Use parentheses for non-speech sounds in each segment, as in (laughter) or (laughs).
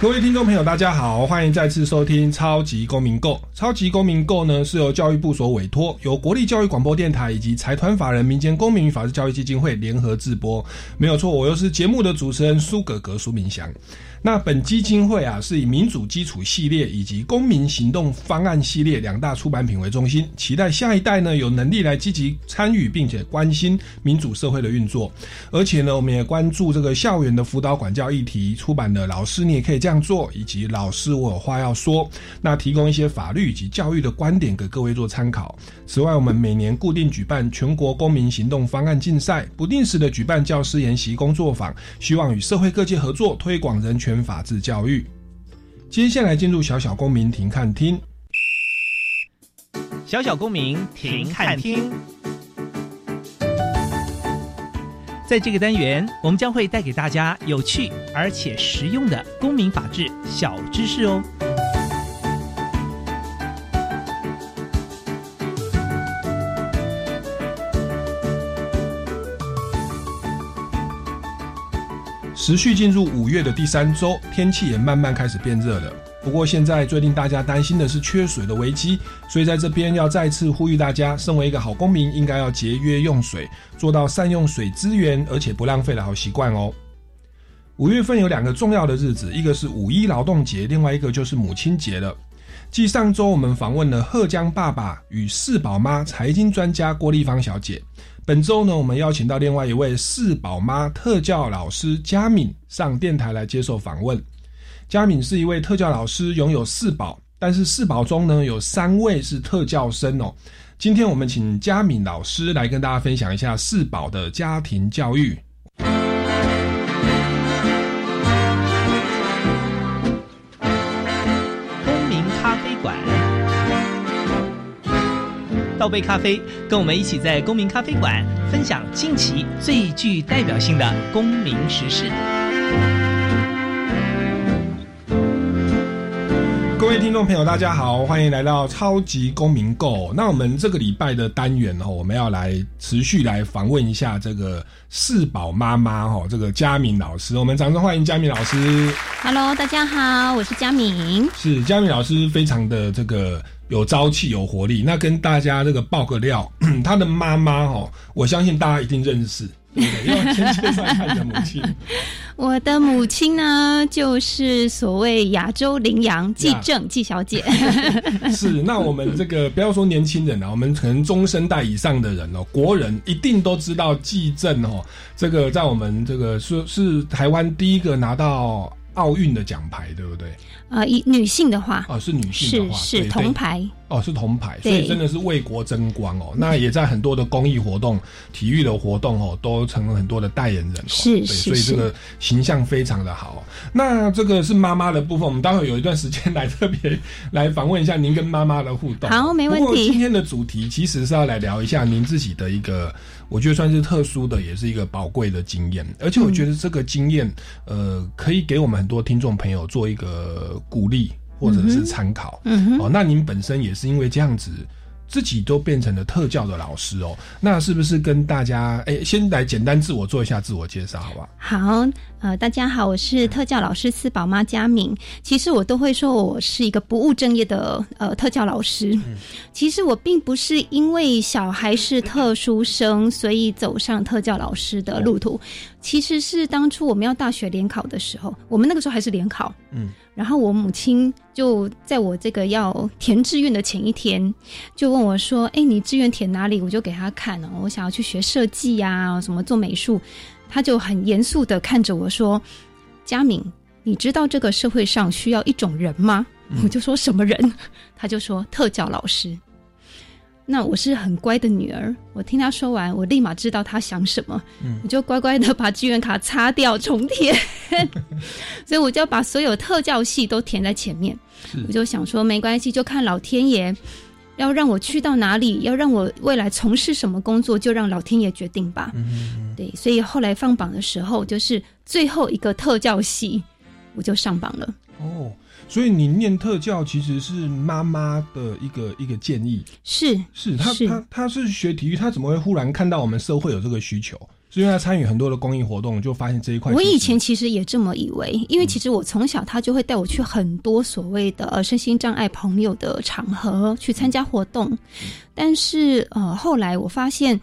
各位听众朋友，大家好，欢迎再次收听《超级公民购》。《超级公民购》呢是由教育部所委托，由国立教育广播电台以及财团法人民间公民与法治教育基金会联合制播。没有错，我又是节目的主持人苏格格苏明祥。那本基金会啊，是以民主基础系列以及公民行动方案系列两大出版品为中心，期待下一代呢有能力来积极参与并且关心民主社会的运作。而且呢，我们也关注这个校园的辅导管教议题，出版的老师你也可以这样做，以及老师我有话要说，那提供一些法律以及教育的观点给各位做参考。此外，我们每年固定举办全国公民行动方案竞赛，不定时的举办教师研习工作坊，希望与社会各界合作推广人权。法治教育。接下来进入小小公民庭看厅。小小公民庭看厅，在这个单元，我们将会带给大家有趣而且实用的公民法治小知识哦。持续进入五月的第三周，天气也慢慢开始变热了。不过现在最令大家担心的是缺水的危机，所以在这边要再次呼吁大家，身为一个好公民，应该要节约用水，做到善用水资源，而且不浪费的好习惯哦。五月份有两个重要的日子，一个是五一劳动节，另外一个就是母亲节了。继上周我们访问了贺江爸爸与四宝妈财经专家郭丽芳小姐。本周呢，我们邀请到另外一位四宝妈特教老师佳敏上电台来接受访问。佳敏是一位特教老师，拥有四宝，但是四宝中呢有三位是特教生哦。今天我们请佳敏老师来跟大家分享一下四宝的家庭教育。公民咖啡馆倒杯咖啡，跟我们一起在公民咖啡馆分享近期最具代表性的公民时事。位听众朋友，大家好，欢迎来到超级公民购。那我们这个礼拜的单元哦，我们要来持续来访问一下这个四宝妈妈哈，这个佳敏老师。我们掌声欢迎佳敏老师。Hello，大家好，我是佳敏。是佳敏老师，非常的这个。有朝气、有活力，那跟大家这个爆个料，(clears throat) 他的妈妈哦，我相信大家一定认识，对不对？因为先介绍一下你的母亲。(laughs) 我的母亲呢，就是所谓亚洲羚羊季正季小姐。(laughs) 是，那我们这个不要说年轻人啊，我们可能中生代以上的人哦，国人一定都知道季正哦，这个在我们这个是是台湾第一个拿到。奥运的奖牌对不对？啊，以女性的话，哦，是女性的话，是是铜牌。哦，是铜牌，所以真的是为国争光哦。那也在很多的公益活动、体育的活动哦，都成了很多的代言人。是是，所以这个形象非常的好。那这个是妈妈的部分，我们待会有一段时间来特别来访问一下您跟妈妈的互动。好，没问题。今天的主题其实是要来聊一下您自己的一个，我觉得算是特殊的，也是一个宝贵的经验。而且我觉得这个经验，呃，可以给我们很多听众朋友做一个鼓励。或者是参考，哦，那您本身也是因为这样子，自己都变成了特教的老师哦，那是不是跟大家，哎，先来简单自我做一下自我介绍，好不好？好。呃，大家好，我是特教老师四宝妈佳敏。其实我都会说我是一个不务正业的呃特教老师。其实我并不是因为小孩是特殊生，所以走上特教老师的路途。其实是当初我们要大学联考的时候，我们那个时候还是联考。嗯，然后我母亲就在我这个要填志愿的前一天，就问我说：“哎，你志愿填哪里？”我就给他看了，我想要去学设计呀，什么做美术。他就很严肃的看着我说：“佳敏，你知道这个社会上需要一种人吗？”我就说什么人？他就说特教老师。那我是很乖的女儿，我听他说完，我立马知道他想什么，嗯我就乖乖的把志愿卡擦掉重填，(laughs) 所以我就把所有特教系都填在前面。我就想说，没关系，就看老天爷要让我去到哪里，要让我未来从事什么工作，就让老天爷决定吧。嗯对，所以后来放榜的时候，就是最后一个特教系，我就上榜了。哦，所以你念特教其实是妈妈的一个一个建议，是是他是他他是学体育，他怎么会忽然看到我们社会有这个需求？是因为他参与很多的公益活动，就发现这一块。我以前其实也这么以为，因为其实我从小他就会带我去很多所谓的呃身心障碍朋友的场合去参加活动，但是呃后来我发现，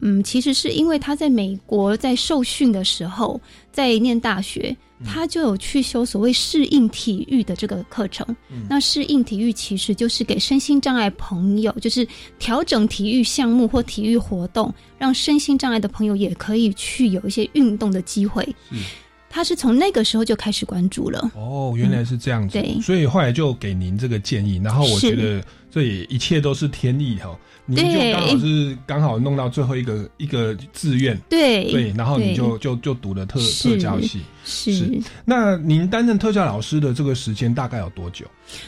嗯，其实是因为他在美国在受训的时候，在念大学。他就有去修所谓适应体育的这个课程，那适应体育其实就是给身心障碍朋友，就是调整体育项目或体育活动，让身心障碍的朋友也可以去有一些运动的机会。是。他是从那个时候就开始关注了。哦，原来是这样子，嗯对。所以后来就给您这个建议，然后我觉得这也一切都是天意哈，你就对刚好是刚好弄到最后一个一个志愿，对对，然后你就就就读了特特教系。是是那您担任特教老师的这个时间大概有多久？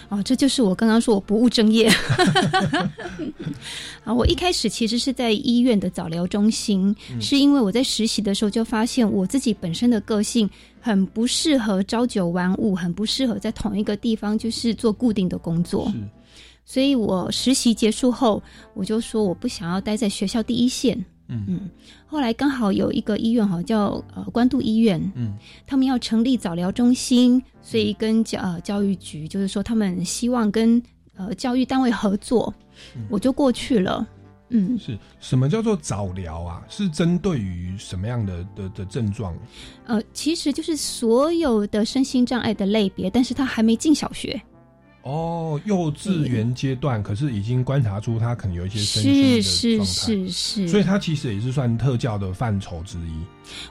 哦，这就是我刚刚说我不务正业。(laughs) 啊，我一开始其实是在医院的早疗中心，嗯是因为我在实习的时候就发现我自己本身的个性很不适合朝九晚五，很不适合在同一个地方就是做固定的工作。是所以我实习结束后，我就说我不想要待在学校第一线。嗯。嗯，后来刚好有一个医院哈叫呃关渡医院，嗯。他们要成立早疗中心，所以跟教呃教育局就是说他们希望跟呃教育单位合作，我就过去了。嗯，是。什么叫做早疗啊？是针对于什么样的的的症状？呃，其实就是所有的身心障碍的类别，但是他还没进小学，哦，幼稚园阶段，可是已经观察出他可能有一些身心的是是状态，是是，所以他其实也是算特教的范畴之一。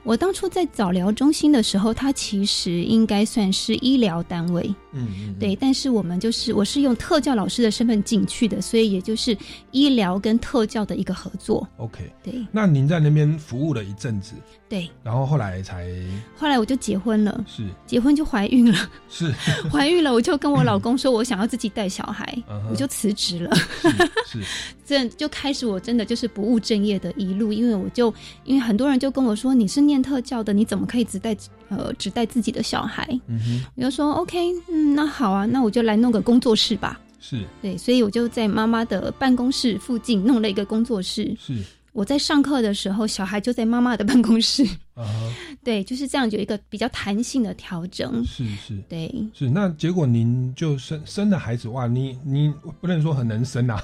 我当初在早疗中心的时候，它其实应该算是医疗单位，嗯嗯，对。但是我们就是我是用特教老师的身份进去的，所以也就是医疗跟特教的一个合作。OK。对那您在那边服务了一阵子，对，然后后来才后来我就结婚了，是结婚就怀孕了，(laughs) 是怀孕了我就跟我老公说，我想要自己带小孩，嗯我就辞职了。是是 (laughs) 这就开始我真的就是不务正业的一路，因为我就因为很多人就跟我说你是念特教的，你怎么可以只带呃只带自己的小孩？嗯哼我就说 OK，嗯，那好啊，那我就来弄个工作室吧。是对，所以我就在妈妈的办公室附近弄了一个工作室。是我在上课的时候，小孩就在妈妈的办公室。啊哈 (laughs) 对，就是这样，有一个比较弹性的调整。是是对，是，那结果您就生生了孩子哇，你你不能说很能生啊，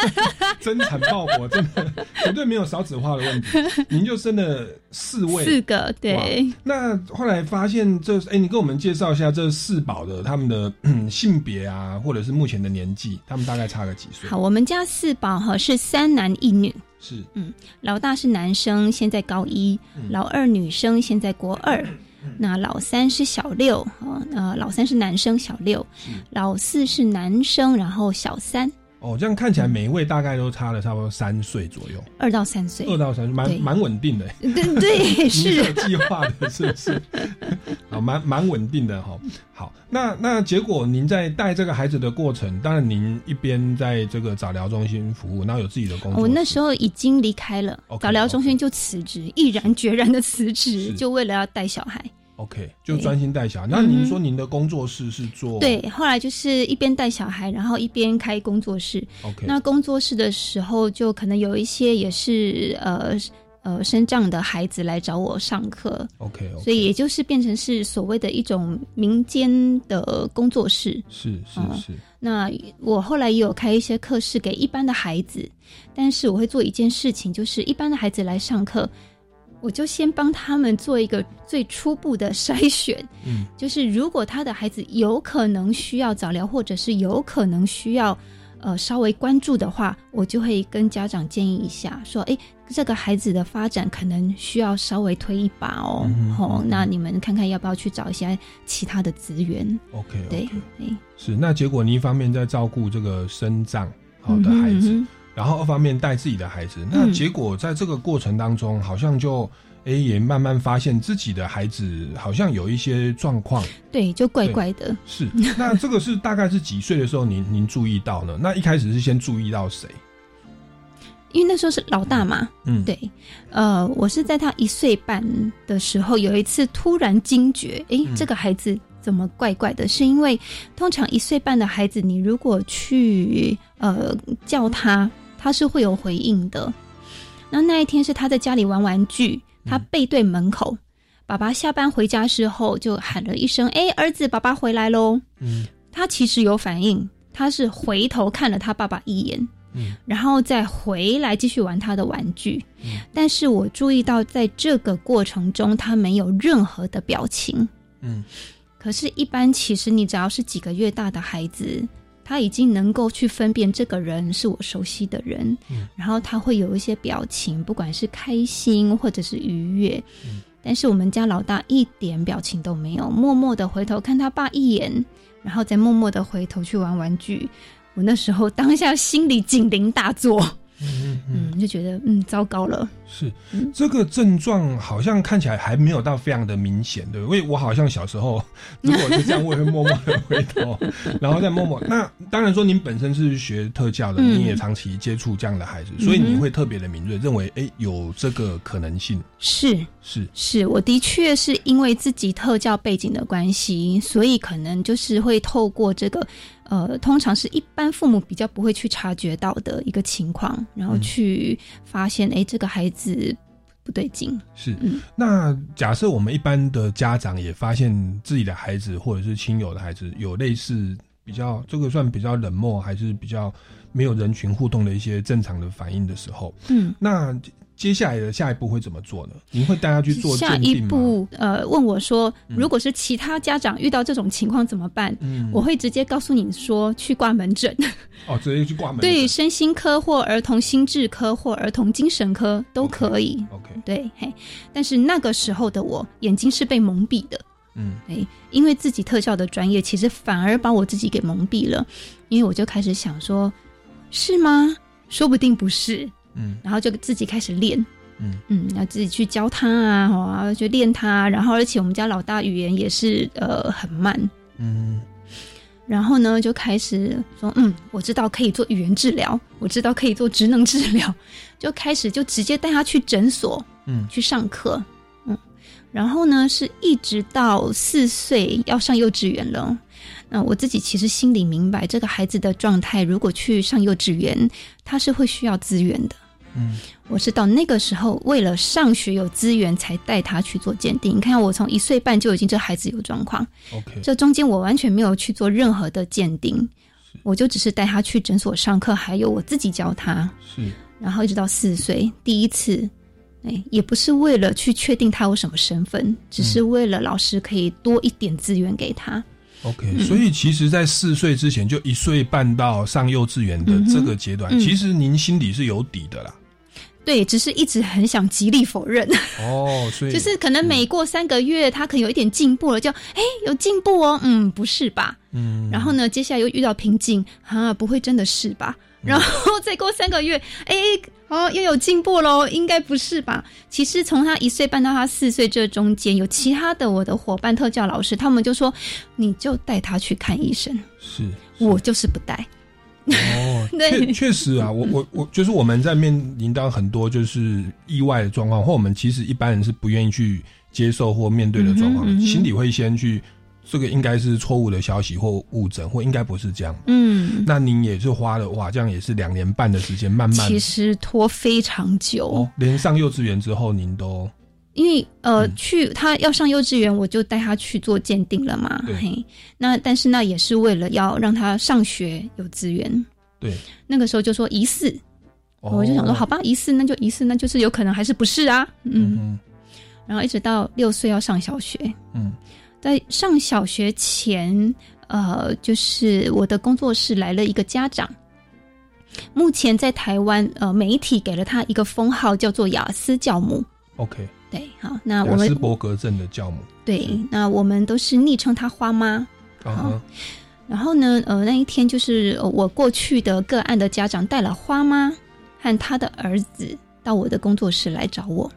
(laughs) 增产爆火真的绝对没有少子化的问题，您就生了四位，四个对。那后来发现这，哎、你跟我们介绍一下这四宝的他们的嗯 (clears throat) 性别啊，或者是目前的年纪，他们大概差个几岁？好，我们家四宝哈是三男一女，是嗯老大是男生，现在高一；嗯老二女生，现在国二。那老三是小六啊，呃，老三是男生，小六；老四是男生，然后小三，哦，这样看起来每一位大概都差了差不多三岁左右，二到三岁。二到三岁，蛮蛮稳定的。对对 (laughs) 是有计划的，是不是？啊，蛮蛮稳定的哈。好，那那结果您在带这个孩子的过程，当然您一边在这个早疗中心服务，然后有自己的工作。我那时候已经离开了早疗中心，就辞职，毅然决然的辞职，就为了要带小孩。OK 就专心带小孩。那您说您的工作室是做对，后来就是一边带小孩，然后一边开工作室。OK 那工作室的时候，就可能有一些也是呃呃生障的孩子来找我上课，OK 所以也就是变成是所谓的一种民间的工作室。是是嗯是。那我后来也有开一些课室给一般的孩子，但是我会做一件事情，就是一般的孩子来上课，我就先帮他们做一个最初步的筛选，嗯。就是如果他的孩子有可能需要早疗，或者是有可能需要呃稍微关注的话，我就会跟家长建议一下，说，诶，这个孩子的发展可能需要稍微推一把哦，哦，那你们看看要不要去找一些其他的资源？OK 对是。那结果你一方面在照顾这个生长好的孩子，嗯哼然后二方面带自己的孩子，那嗯结果在这个过程当中，好像就诶也慢慢发现自己的孩子好像有一些状况。对，就怪怪的。是，那这个是大概是几岁的时候您您注意到呢？那一开始是先注意到谁？因为那时候是老大嘛，嗯，，对，呃，我是在他一岁半的时候，有一次突然惊觉，诶，嗯这个孩子怎么怪怪的？是因为通常一岁半的孩子，你如果去呃叫他，他是会有回应的。那那一天是他在家里玩玩具，他嗯背对门口，爸爸下班回家之后就喊了一声：“诶，儿子，爸爸回来喽。”嗯他其实有反应，他是回头看了他爸爸一眼，嗯然后再回来继续玩他的玩具。嗯但是我注意到，在这个过程中，他没有任何的表情。嗯可是，一般其实你只要是几个月大的孩子，他已经能够去分辨这个人是我熟悉的人，嗯然后他会有一些表情，不管是开心或者是愉悦。嗯但是我们家老大一点表情都没有，默默的回头看他爸一眼，然后再默默的回头去玩玩具。我那时候当下心里警铃大作，嗯嗯就觉得嗯糟糕了，是。嗯。这个症状好像看起来还没有到非常的明显，对不对？因为我好像小时候 (laughs) 如果是这样，我也会默默的回头，(laughs) 然后再默默。那当然说您本身是学特教的，嗯。你也长期接触这样的孩子，嗯所以你会特别的敏锐，认为哎有这个可能性。是。是。是，我的确是因为自己特教背景的关系，所以可能就是会透过这个，呃，通常是一般父母比较不会去察觉到的一个情况，然后嗯去发现，哎、这个孩子不对劲。是。嗯那假设我们一般的家长也发现自己的孩子或者是亲友的孩子有类似比较这个算比较冷漠，还是比较没有人群互动的一些正常的反应的时候，嗯，那接下来的下一步会怎么做呢？您会带他去做下一？步，呃，问我说，嗯如果是其他家长遇到这种情况怎么办？嗯，我会直接告诉你说，去挂门诊，哦，直接去挂门诊。对身心科或儿童心智科或儿童精神科都可以。，OK，对，嘿，但是那个时候的我眼睛是被蒙蔽的，嗯哎，因为自己特效的专业，其实反而把我自己给蒙蔽了，因为我就开始想说，是吗？说不定不是，嗯。然后就自己开始练，嗯。嗯，要自己去教他啊，哦啊，去练他，然后而且我们家老大语言也是呃很慢，嗯然后呢就开始说，嗯，我知道可以做语言治疗，我知道可以做职能治疗，(laughs) 就开始就直接带他去诊所，嗯。去上课，嗯，然后呢是一直到四岁要上幼稚园了。那我自己其实心里明白，这个孩子的状态，如果去上幼稚园，他是会需要资源的。嗯。我是到那个时候，为了上学有资源，才带他去做鉴定。你看，我从一岁半就已经这孩子有状况，，OK，这中间我完全没有去做任何的鉴定，我就只是带他去诊所上课，还有我自己教他。是。然后一直到四岁，第一次，哎，也不是为了去确定他有什么身份，只是为了老师可以多一点资源给他。OK，所以其实，在四岁之前，就一岁半到上幼稚园的这个阶段，嗯。其实您心里是有底的啦。对，只是一直很想极力否认，哦，所以 (laughs) 就是可能每过三个月，他可能有一点进步了，就哎有进步哦，嗯，不是吧？嗯，然后呢，接下来又遇到瓶颈，啊，不会真的是吧？然后再过三个月，哎，哦，又有进步喽，应该不是吧？其实从他一岁半到他四岁这中间，有其他的我的伙伴特教老师，他们就说，你就带他去看医生，是我就是不带。哦，对确确实啊，我我我就是我们在面临到很多就是意外的状况，或我们其实一般人是不愿意去接受或面对的状况，心里会先去这个应该是错误的消息或误诊，或应该不是这样。嗯，那您也是花了哇，这样也是两年半的时间，慢慢其实拖非常久，哦，连上幼稚园之后，您都因为呃，嗯去他要上幼稚园，我就带他去做鉴定了嘛。对嘿，那但是那也是为了要让他上学有资源。对，那个时候就说疑似，哦。我就想说，好吧，疑似那就疑似，那就是有可能还是不是啊？嗯，嗯然后一直到六岁要上小学，嗯。在上小学前，呃，就是我的工作室来了一个家长。目前在台湾，呃，媒体给了他一个封号，叫做雅思教母。，OK，对，好，那我雅斯们伯格症的教母，对，那我们都是昵称她花妈。啊哈，然后呢，呃，那一天就是呃我过去的个案的家长带了花妈，和他的儿子到我的工作室来找我。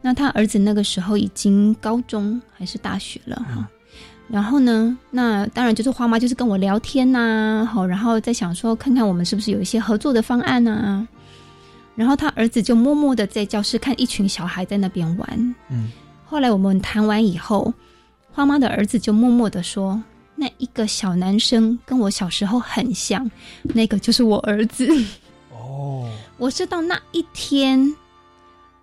那他儿子那个时候已经高中还是大学了哈。然后呢，那当然就是花妈就是跟我聊天呐，好，然后再想说看看我们是不是有一些合作的方案呐。然后他儿子就默默的在教室看一群小孩在那边玩。嗯，后来我们谈完以后，花妈的儿子就默默的说：“那一个小男生跟我小时候很像，那个就是我儿子。”哦，我是到那一天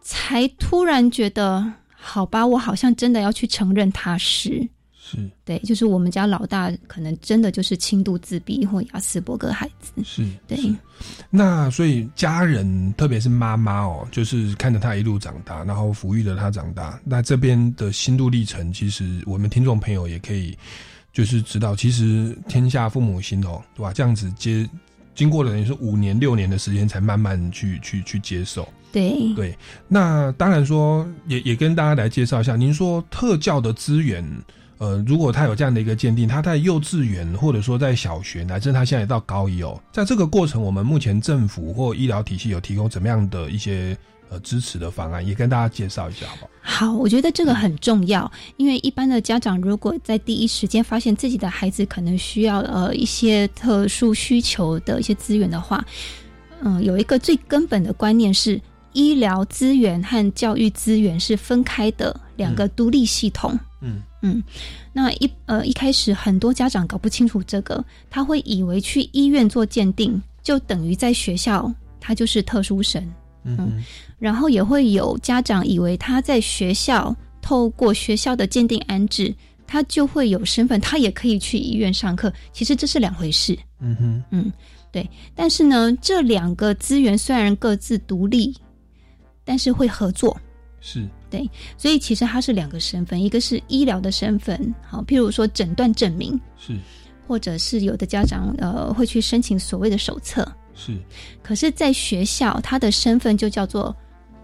才突然觉得，好吧，我好像真的要去承认他是。是对，就是我们家老大可能真的就是轻度自闭或亚斯伯格孩子。是，对是。那所以家人，特别是妈妈哦，就是看着他一路长大，然后抚育着他长大。那这边的心路历程，其实我们听众朋友也可以就是知道，其实天下父母心哦，对吧？这样子接经过了等于是五年六年的时间，才慢慢去去去接受。对对。那当然说，也也跟大家来介绍一下，您说特教的资源。呃，如果他有这样的一个鉴定，他在幼稚园或者说在小学，乃至他现在到高一哦，在这个过程，我们目前政府或医疗体系有提供怎么样的一些呃支持的方案，也跟大家介绍一下，好不好？好，我觉得这个很重要，因为一般的家长如果在第一时间发现自己的孩子可能需要呃一些特殊需求的一些资源的话，嗯，有一个最根本的观念是，医疗资源和教育资源是分开的两个独立系统。嗯嗯，那一呃一开始很多家长搞不清楚这个，他会以为去医院做鉴定就等于在学校他就是特殊生，嗯，然后也会有家长以为他在学校透过学校的鉴定安置，他就会有身份，他也可以去医院上课。其实这是两回事。嗯哼，嗯，对。但是呢，这两个资源虽然各自独立，但是会合作。是。对，所以其实他是两个身份，一个是医疗的身份，好，譬如说诊断证明，是，或者是有的家长呃会去申请所谓的手册，是。可是，在学校，他的身份就叫做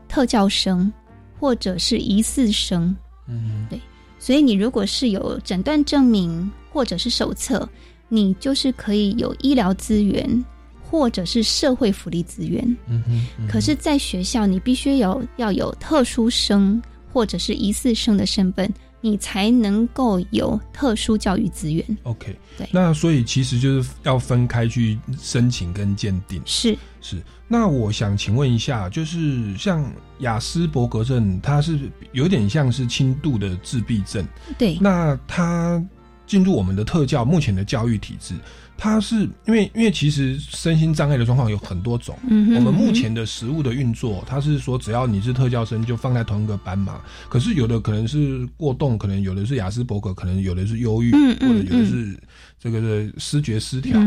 特教生，或者是疑似生，嗯，对。所以，你如果是有诊断证明或者是手册，你就是可以有医疗资源。或者是社会福利资源，嗯哼。可是，在学校，你必须有要有特殊生或者是疑似生的身份，你才能够有特殊教育资源。OK，对。那所以其实就是要分开去申请跟鉴定。是是。那我想请问一下，就是像雅斯伯格症，它是有点像是轻度的自闭症。对。那它进入我们的特教目前的教育体制。它是因为，因为其实身心障碍的状况有很多种。嗯我们目前的食物的运作，它是说只要你是特教生，就放在同一个班嘛。可是有的可能是过动，可能有的是雅斯伯格，可能有的是忧郁，或者有的是这个的失觉失调。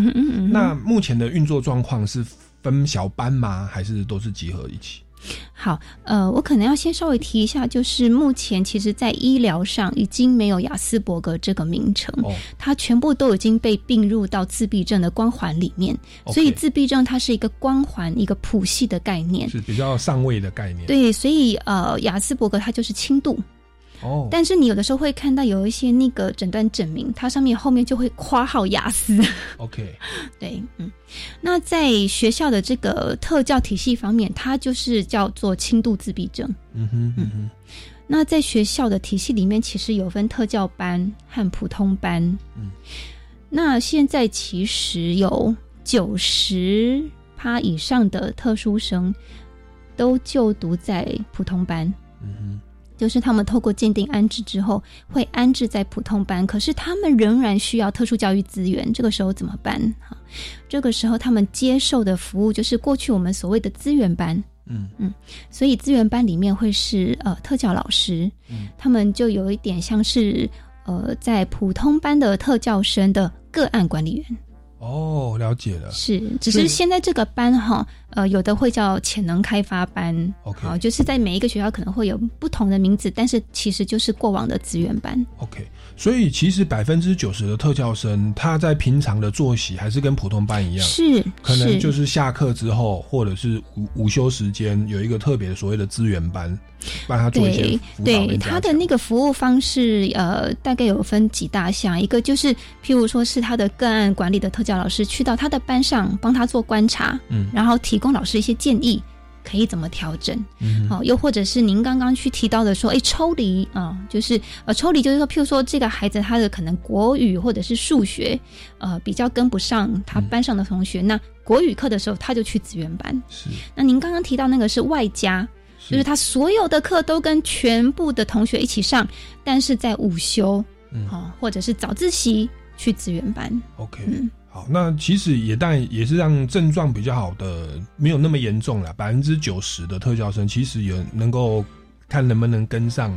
那目前的运作状况是分小班吗？还是都是集合一起？好，呃，我可能要先稍微提一下，就是目前其实，在医疗上已经没有雅斯伯格这个名称，它全部都已经被并入到自闭症的光环里面。所以，自闭症它是一个光环、一个谱系的概念，是比较上位的概念。对，所以呃，雅斯伯格它就是轻度。哦，但是你有的时候会看到有一些那个诊断证明，它上面后面就会括号雅思。OK，(laughs) 对，嗯，那在学校的这个特教体系方面，它就是叫做轻度自闭症。嗯哼，嗯哼。那在学校的体系里面，其实有分特教班和普通班。嗯，那现在其实有九十趴以上的特殊生都就读在普通班。嗯哼。就是他们透过鉴定安置之后，会安置在普通班，可是他们仍然需要特殊教育资源。这个时候怎么办？哈，这个时候他们接受的服务就是过去我们所谓的资源班。嗯嗯，所以资源班里面会是呃特教老师，嗯，他们就有一点像是呃在普通班的特教生的个案管理员。哦，了解了。是，只是现在这个班哈，呃，有的会叫潜能开发班，OK，好，就是在每一个学校可能会有不同的名字，但是其实就是过往的资源班。OK，所以其实百分之九十的特教生，他在平常的作息还是跟普通班一样，是可能就是下课之后，或者是午午休时间有一个特别的所谓的资源班，帮他做一些对对，他的那个服务方式，呃，大概有分几大项，一个就是譬如说是他的个案管理的特教老师去到他的班上帮他做观察，嗯然后提供老师一些建议。可以怎么调整？嗯。好、又或者是您刚刚去提到的说，哎，抽离啊、就是呃，抽离就是说，譬如说这个孩子他的可能国语或者是数学，呃，比较跟不上他班上的同学，那国语课的时候他就去资源班。是。那您刚刚提到那个是外加，就是他所有的课都跟全部的同学一起上，但是在午休，嗯。哦，或者是早自习去资源班，OK，、嗯好，那其实也但也是让症状比较好的，没有那么严重了。百分之九十的特教生其实也能够看能不能跟上，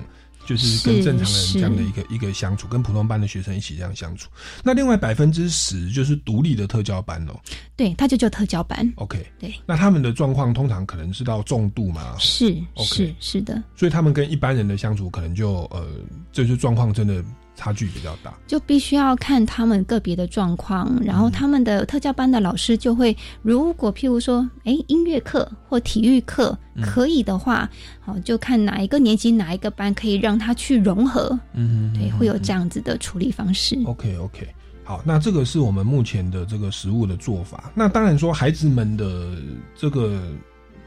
就是跟正常人是这样的一个一个相处，跟普通班的学生一起这样相处。那另外百分之十就是独立的特教班哦。对，他就叫特教班，OK，对，那他们的状况通常可能是到重度嘛，是 OK 是是的，所以他们跟一般人的相处可能就呃，就是状况真的差距比较大。就必须要看他们个别的状况，然后他们的特教班的老师就会，如果譬如说，哎，音乐课或体育课可以的话，好、就看哪一个年级哪一个班可以让他去融合，嗯对，会有这样子的处理方式。OK OK，好，那这个是我们目前的这个实物的做法。那当然说，孩子们的这个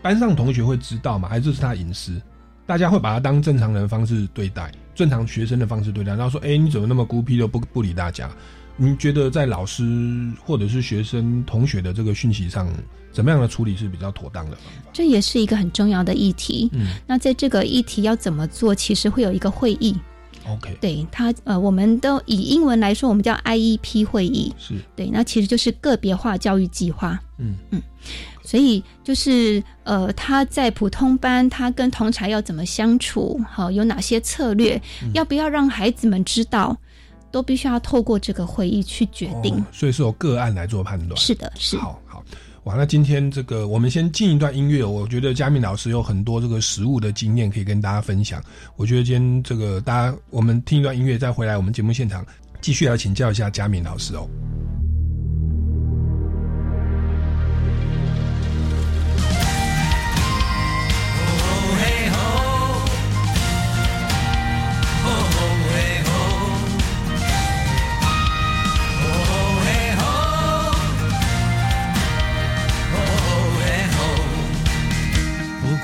班上同学会知道嘛，还是这是他隐私，大家会把他当正常人的方式对待，正常学生的方式对待。然后说，哎、你怎么那么孤僻，都不不理大家？你觉得在老师或者是学生同学的这个讯息上，怎么样的处理是比较妥当的方法？这也是一个很重要的议题。嗯那在这个议题要怎么做，其实会有一个会议，，OK，对他呃，我们都以英文来说，我们叫 IEP 会议，是，对，那其实就是个别化教育计划。嗯嗯所以就是呃，他在普通班，他跟同才要怎么相处，好、有哪些策略，嗯要不要让孩子们知道，都必须要透过这个会议去决定。哦所以是由个案来做判断。是的，是好好，哇，那今天这个我们先进一段音乐，我觉得佳敏老师有很多这个实物的经验可以跟大家分享。我觉得今天这个大家，我们听一段音乐再回来，我们节目现场继续来请教一下佳敏老师哦。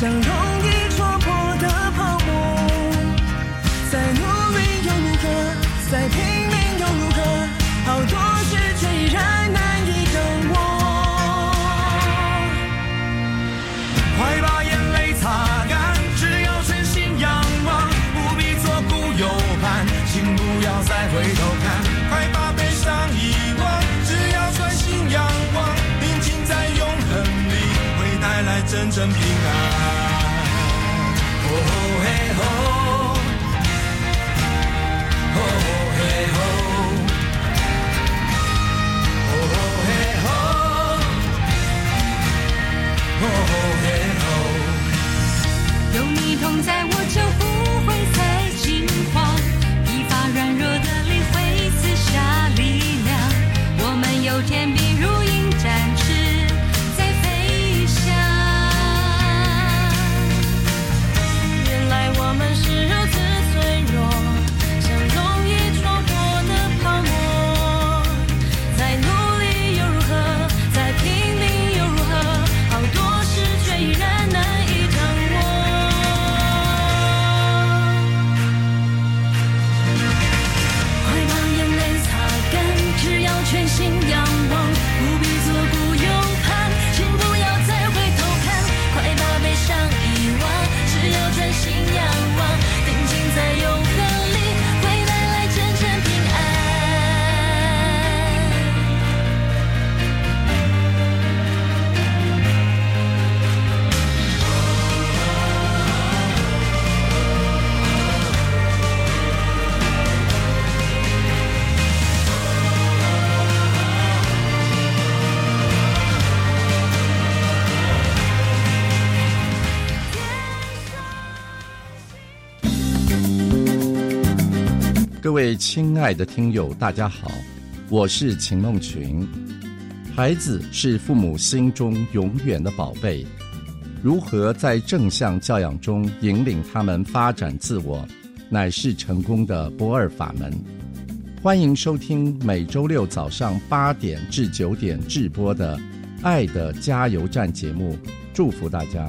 像容易真正平安。哦嘿吼，哦嘿吼，哦嘿吼。哦嘿吼。有你同在，我就不亲爱的听友，大家好，我是秦梦群。孩子是父母心中永远的宝贝，如何在正向教养中引领他们发展自我，乃是成功的不二法门。欢迎收听每周六早上八点至九点直播的《爱的加油站》节目，祝福大家。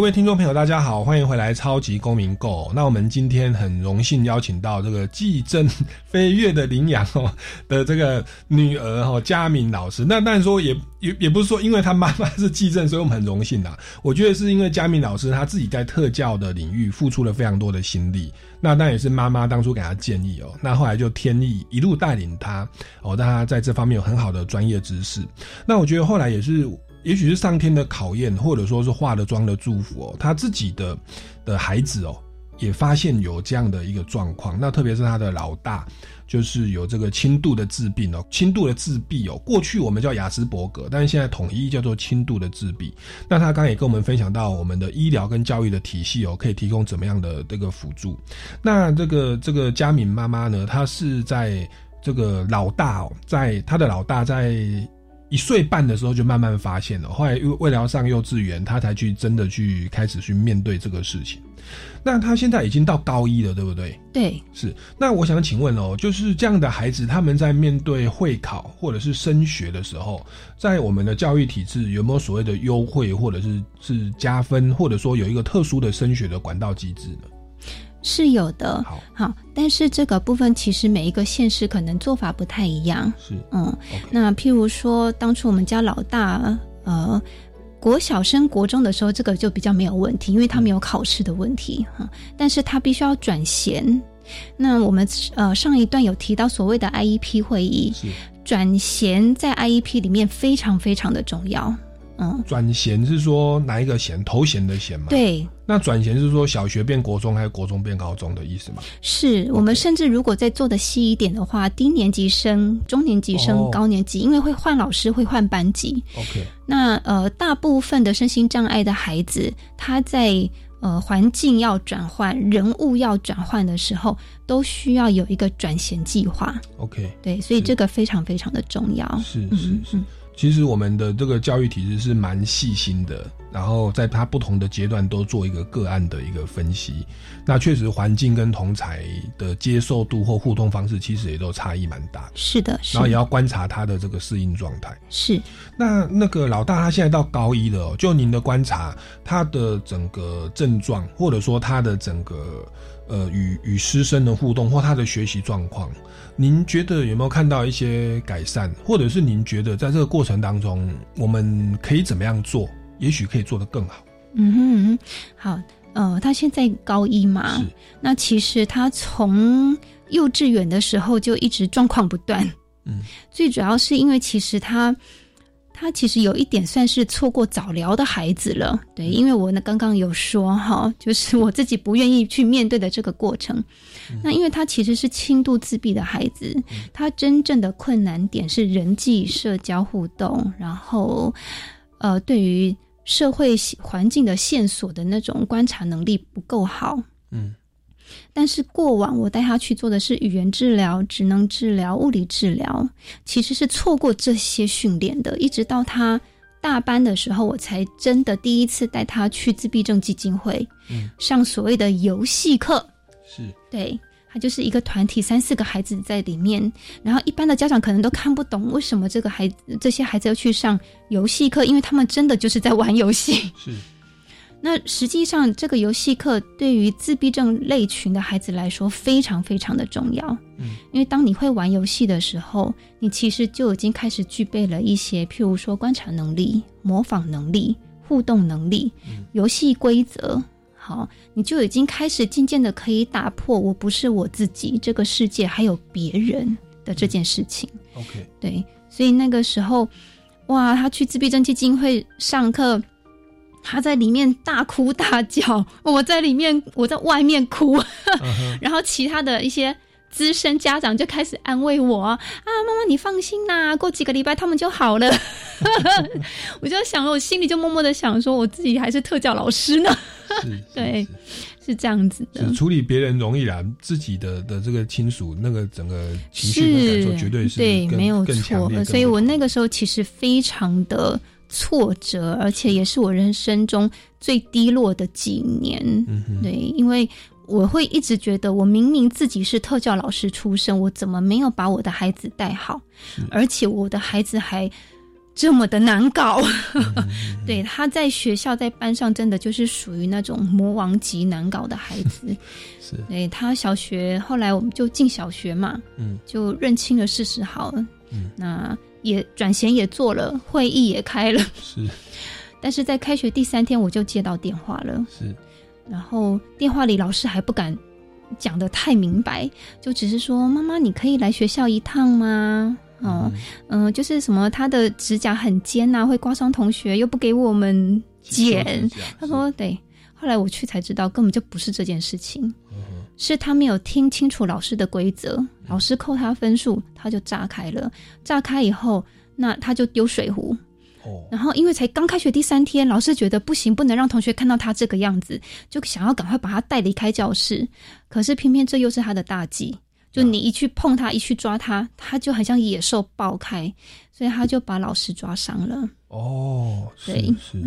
各位听众朋友，大家好，欢迎回来《超级公民购》。那我们今天很荣幸邀请到这个季正飞跃的羚羊哦的这个女儿哦佳敏老师。那当然说也也 (laughs) 也不是说因为她妈妈是季正，所以我们很荣幸啦。我觉得是因为佳敏老师她自己在特教的领域付出了非常多的心力。那当然也是妈妈当初给她建议哦，那后来就天意一路带领她哦，让她在这方面有很好的专业知识。那我觉得后来也是。也许是上天的考验，或者说是化了妆的祝福哦。他自己的的孩子哦，也发现有这样的一个状况。那特别是他的老大，就是有这个轻度的自闭哦，轻度的自闭哦。过去我们叫雅斯伯格，但是现在统一叫做轻度的自闭。那他刚刚也跟我们分享到，我们的医疗跟教育的体系哦，可以提供怎么样的这个辅助。那这个这个佳敏妈妈呢，她是在这个老大哦，在他的老大在。一岁半的时候就慢慢发现了，后来为为了要上幼稚园，他才去真的去开始去面对这个事情。那他现在已经到高一了，对不对？对，是。那我想请问哦，就是这样的孩子，他们在面对会考或者是升学的时候，在我们的教育体制有没有所谓的优惠，或者是是加分，或者说有一个特殊的升学的管道机制呢？是有的，好，好，但是这个部分其实每一个县市可能做法不太一样。是，嗯，那譬如说，当初我们家老大，呃，国小升国中的时候，这个就比较没有问题，因为他没有考试的问题哈。但是他必须要转衔。那我们呃上一段有提到所谓的 IEP 会议，转衔在 IEP 里面非常非常的重要。嗯，转衔是说哪一个衔？头衔的衔吗？对。那转衔是说小学变国中还是国中变高中的意思吗？是我们甚至如果再做的细一点的话，低年级升、中年级升、高年级，因为会换老师、会换班级。OK。那呃，大部分的身心障碍的孩子，他在呃环境要转换、人物要转换的时候，都需要有一个转衔计划。OK。对，所以这个非常非常的重要。是是是。其实我们的这个教育体制是蛮细心的，然后在它不同的阶段都做一个个案的一个分析。那确实环境跟同才的接受度或互动方式，其实也都差异蛮大的。是的，是。然后也要观察他的这个适应状态。是。那那个老大他现在到高一了，就您的观察，他的整个症状，或者说他的整个呃与与师生的互动或他的学习状况。您觉得有没有看到一些改善，或者是您觉得在这个过程当中，我们可以怎么样做？也许可以做得更好。嗯哼，好，呃，他现在高一嘛，那其实他从幼稚园的时候就一直状况不断。嗯，最主要是因为其实他他其实有一点算是错过早疗的孩子了。对，因为我呢刚刚有说哈，(laughs) 就是我自己不愿意去面对的这个过程。那因为他其实是轻度自闭的孩子，他真正的困难点是人际社交互动，然后呃，对于社会环境的线索的那种观察能力不够好。嗯。但是过往我带他去做的是语言治疗、职能治疗、物理治疗，其实是错过这些训练的。一直到他大班的时候，我才真的第一次带他去自闭症基金会，嗯，上所谓的游戏课。是，对，他就是一个团体，三四个孩子在里面，然后一般的家长可能都看不懂为什么这个孩子这些孩子要去上游戏课，因为他们真的就是在玩游戏。是。那实际上，这个游戏课对于自闭症类群的孩子来说非常非常的重要。嗯，因为当你会玩游戏的时候，你其实就已经开始具备了一些，譬如说观察能力、模仿能力、互动能力、游戏规则。好，你就已经开始渐渐的可以打破“我不是我自己，这个世界还有别人”的这件事情。OK，对，所以那个时候，哇，他去自闭症基金会上课。他在里面大哭大叫，(laughs) 我在里面，我在外面哭，(laughs) 然后其他的一些资深家长就开始安慰我啊，妈妈你放心啦，过几个礼拜他们就好了。(laughs) 我就想，我心里就默默的想说，我自己还是特教老师呢。对，是这样子的。处理别人容易啦，自己的的这个亲属那个整个情绪的感受绝对是对，没有错。所以我那个时候其实非常的。挫折，而且也是我人生中最低落的几年。嗯、对，因为我会一直觉得，我明明自己是特教老师出身，我怎么没有把我的孩子带好？而且我的孩子还这么的难搞。(laughs) 对，他在学校在班上真的就是属于那种魔王级难搞的孩子。(laughs) 是，对他小学后来我们就进小学嘛，嗯，就认清了事实好了。嗯，那。也转衔也做了，会议也开了，是。但是在开学第三天，我就接到电话了，是。然后电话里老师还不敢讲的太明白，就只是说：“妈妈，你可以来学校一趟吗？”哦，嗯、呃，就是什么他的指甲很尖呐、啊，会刮伤同学，又不给我们剪。他说：“对。”后来我去才知道，根本就不是这件事情，嗯、是他没有听清楚老师的规则，老师扣他分数，他就炸开了。炸开以后，那他就丢水壶。哦，然后因为才刚开学第三天，老师觉得不行，不能让同学看到他这个样子，就想要赶快把他带离开教室。可是偏偏这又是他的大忌，就你一去碰他，一去抓他，他就很像野兽爆开，所以他就把老师抓伤了。哦，对，是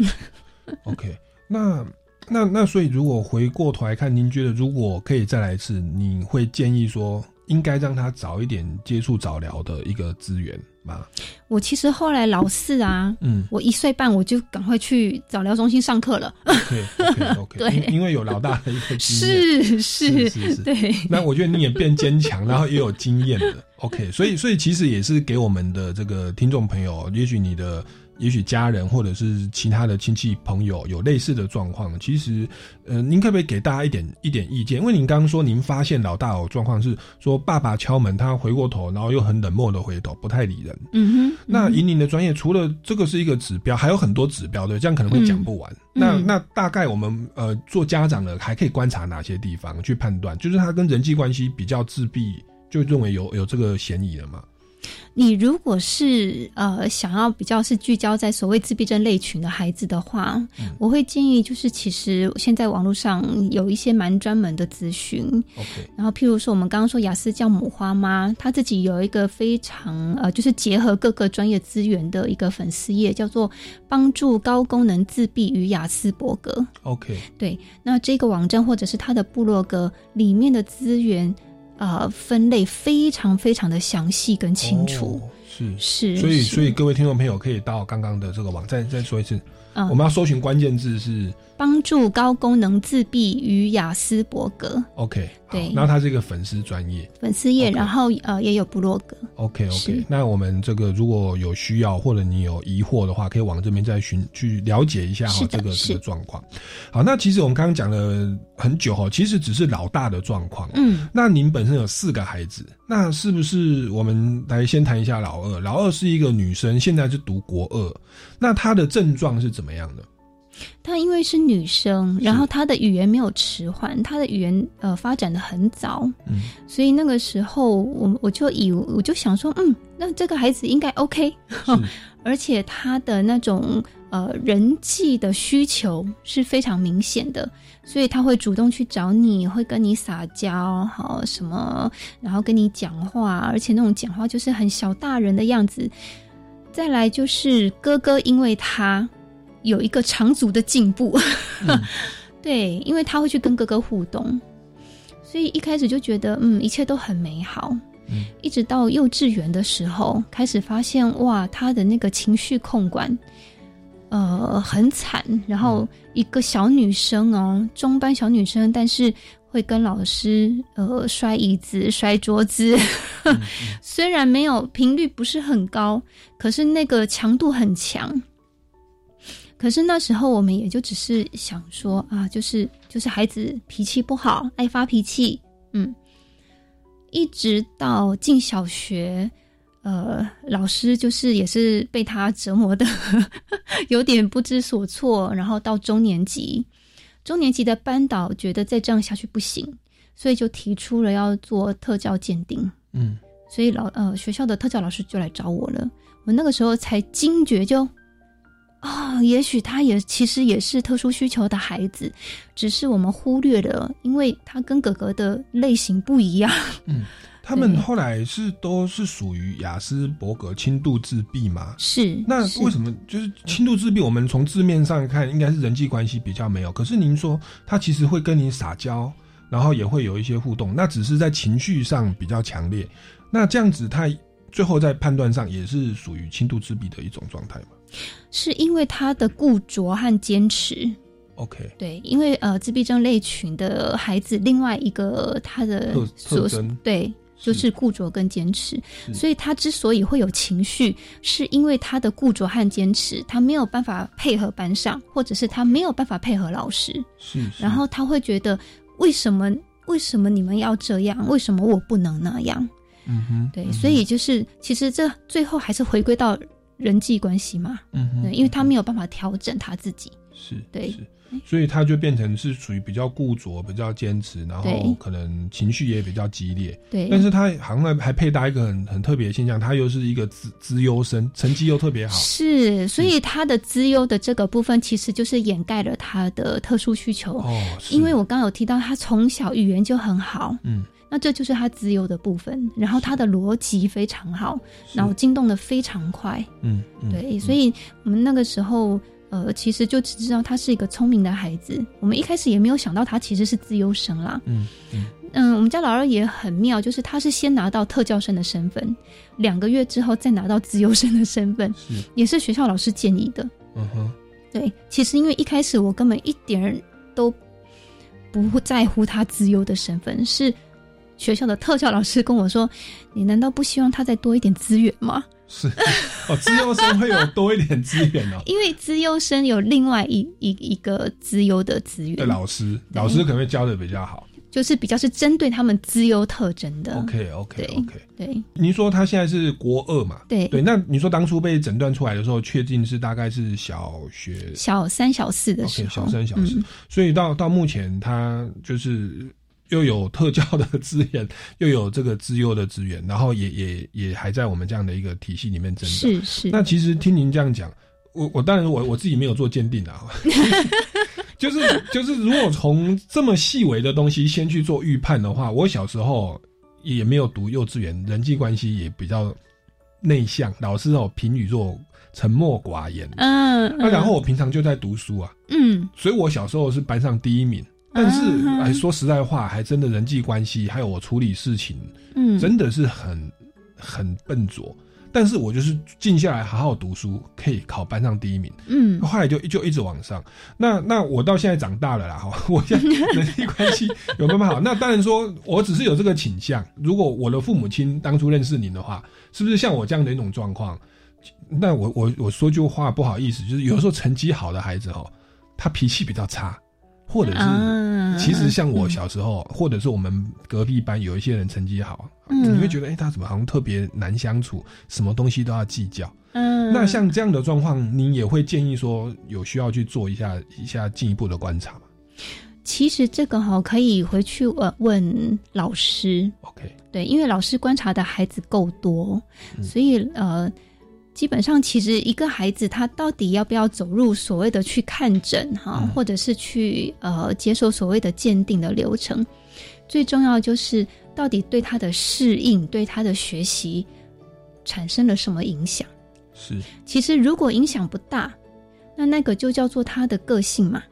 ，OK，那。那那所以，如果回过头来看，您觉得如果可以再来一次，你会建议说应该让他早一点接触早疗的一个资源吗？我其实后来老四啊，嗯，我一岁半我就赶快去早疗中心上课了。(laughs) OK OK，对，因为有老大的一个经验，是是是是，对。那我觉得你也变坚强，然后也有经验的 OK，所以所以其实也是给我们的这个听众朋友，也许你的。也许家人或者是其他的亲戚朋友有类似的状况，其实，呃，您可不可以给大家一点一点意见？因为您刚刚说您发现老大有状况是说爸爸敲门，他回过头，然后又很冷漠的回头，不太理人。嗯哼。那以您的专业，除了这个是一个指标，还有很多指标，的，这样可能会讲不完。嗯、那那大概我们呃做家长的还可以观察哪些地方去判断？就是他跟人际关系比较自闭，就认为有有这个嫌疑了吗？你如果是呃想要比较是聚焦在所谓自闭症类群的孩子的话，嗯、我会建议就是其实现在网络上有一些蛮专门的咨询。然后譬如说我们刚刚说雅思教母花妈，她自己有一个非常呃就是结合各个专业资源的一个粉丝页，叫做帮助高功能自闭与雅思伯格。OK，对，那这个网站或者是他的部落格里面的资源。呃，分类非常非常的详细跟清楚，哦、是。是所以所以各位听众朋友可以到刚刚的这个网站再说一次，嗯。我们要搜寻关键字是帮助高功能自闭与雅斯伯格 OK，好对那他是一个粉丝专业粉丝业，然后呃也有部落格。，OK OK，那我们这个如果有需要或者你有疑惑的话，可以往这边再寻去了解一下哈这个这个状况。好，那其实我们刚刚讲了很久哈，其实只是老大的状况。嗯，那您本身有四个孩子，那是不是我们来先谈一下老二？老二是一个女生，现在是读国二，那她的症状是怎么样的？她因为是女生，然后她的语言没有迟缓，她的语言呃发展的很早，嗯，所以那个时候我我就以我就想说，嗯，那这个孩子应该 OK，(laughs) (laughs) 而且她的那种呃人际的需求是非常明显的，所以他会主动去找你，会跟你撒娇，好什么，然后跟你讲话，而且那种讲话就是很小大人的样子。再来就是哥哥，因为他有一个长足的进步，(laughs) 对，因为他会去跟哥哥互动，所以一开始就觉得嗯，一切都很美好。一直到幼稚园的时候，开始发现哇，他的那个情绪控管，呃，很惨。然后一个小女生哦，中班小女生，但是会跟老师呃摔椅子、摔桌子，(laughs) 虽然没有频率不是很高，可是那个强度很强。可是那时候我们也就只是想说啊，就是就是孩子脾气不好，爱发脾气，嗯，一直到进小学，呃，老师就是也是被他折磨的 (laughs) 有点不知所措，然后到中年级，中年级的班导觉得再这样下去不行，所以就提出了要做特教鉴定，嗯，所以老呃学校的特教老师就来找我了，我那个时候才惊觉就。啊、也许他也其实也是特殊需求的孩子，只是我们忽略了，因为他跟哥哥的类型不一样。(laughs) 嗯，他们后来是都是属于雅斯伯格轻度自闭吗？是。是那为什么就是轻度自闭？我们从字面上看，应该是人际关系比较没有。可是您说他其实会跟你撒娇，然后也会有一些互动，那只是在情绪上比较强烈。那这样子，他最后在判断上也是属于轻度自闭的一种状态嘛是因为他的固着和坚持。？OK，对，因为呃，自闭症类群的孩子，另外一个他的特所对，就是固着跟坚持。所以他之所以会有情绪，是因为他的固着和坚持，他没有办法配合班上，或者是他没有办法配合老师，是，然后他会觉得为什么为什么你们要这样？为什么我不能那样？嗯哼，对，所以就是其实这最后还是回归到人际关系嘛。嗯哼对，因为他没有办法调整他自己。是，对是，所以他就变成是属于比较固着、比较坚持，然后可能情绪也比较激烈。对但是他好像还配搭一个很很特别的现象，他又是一个资资优生，成绩又特别好。是，所以他的资优的这个部分，其实就是掩盖了他的特殊需求。哦，因为我刚刚有提到，他从小语言就很好，嗯，那这就是他自由的部分。然后他的逻辑非常好，脑筋动的非常快。嗯，嗯对，所以我们那个时候，呃，其实就只知道他是一个聪明的孩子。我们一开始也没有想到他其实是资优生啦。嗯嗯嗯，我们家老二也很妙，就是他是先拿到特教生的身份，两个月之后再拿到资优生的身份，是也是学校老师建议的。嗯哼，对，其实因为一开始我根本一点儿都不在乎他自优的身份，是学校的特教老师跟我说：“你难道不希望他再多一点资源吗是哦，资优生会有多一点资源哦？”。(laughs) 因为资优生有另外一一一个资优的资源，对老师，老师可能会教的比较好。就是比较是针对他们资优特征的。OK OK OK。对，您说他现在是国二嘛？对对。那你说当初被诊断出来的时候，确定是大概是小学小三、小四的时候，小三、小四，嗯所以到到目前，他就是又有特教的资源，又有这个资优的资源，然后也也也还在我们这样的一个体系里面增长。是是。那其实听您这样讲，我我当然我我自己没有做鉴定啊，(laughs) 就是就是如果从这么细微的东西先去做预判的话，我小时候也没有读幼稚园，人际关系也比较内向，老师哦评语做沉默寡言，嗯，那、然后我平常就在读书啊，嗯，所以我小时候是班上第一名。但是，嗯哎，说实在话，还真的人际关系，还有我处理事情，嗯真的是很很笨拙。但是我就是静下来好好读书，可以考班上第一名。嗯，后来就就一直往上。那那我到现在长大了啦，哈，(laughs) 我现在人际关系有慢慢好。那当然说，我只是有这个倾向。如果我的父母亲当初认识您的话，是不是像我这样的一种状况？那我我我说句话不好意思，就是有时候成绩好的孩子哦，他脾气比较差，或者是、啊其实像我小时候，或者是我们隔壁班有一些人成绩好，嗯你会觉得哎、他怎么好像特别难相处，什么东西都要计较。嗯，那像这样的状况，您也会建议说有需要去做一下一下进一步的观察吗其实这个哈、可以回去呃问老师。？OK，对，因为老师观察的孩子够多，嗯所以呃，基本上其实一个孩子他到底要不要走入所谓的去看诊哈，嗯。或者是去呃接受所谓的鉴定的流程，最重要就是到底对他的适应、对他的学习产生了什么影响。是。其实如果影响不大，那那个就叫做他的个性嘛。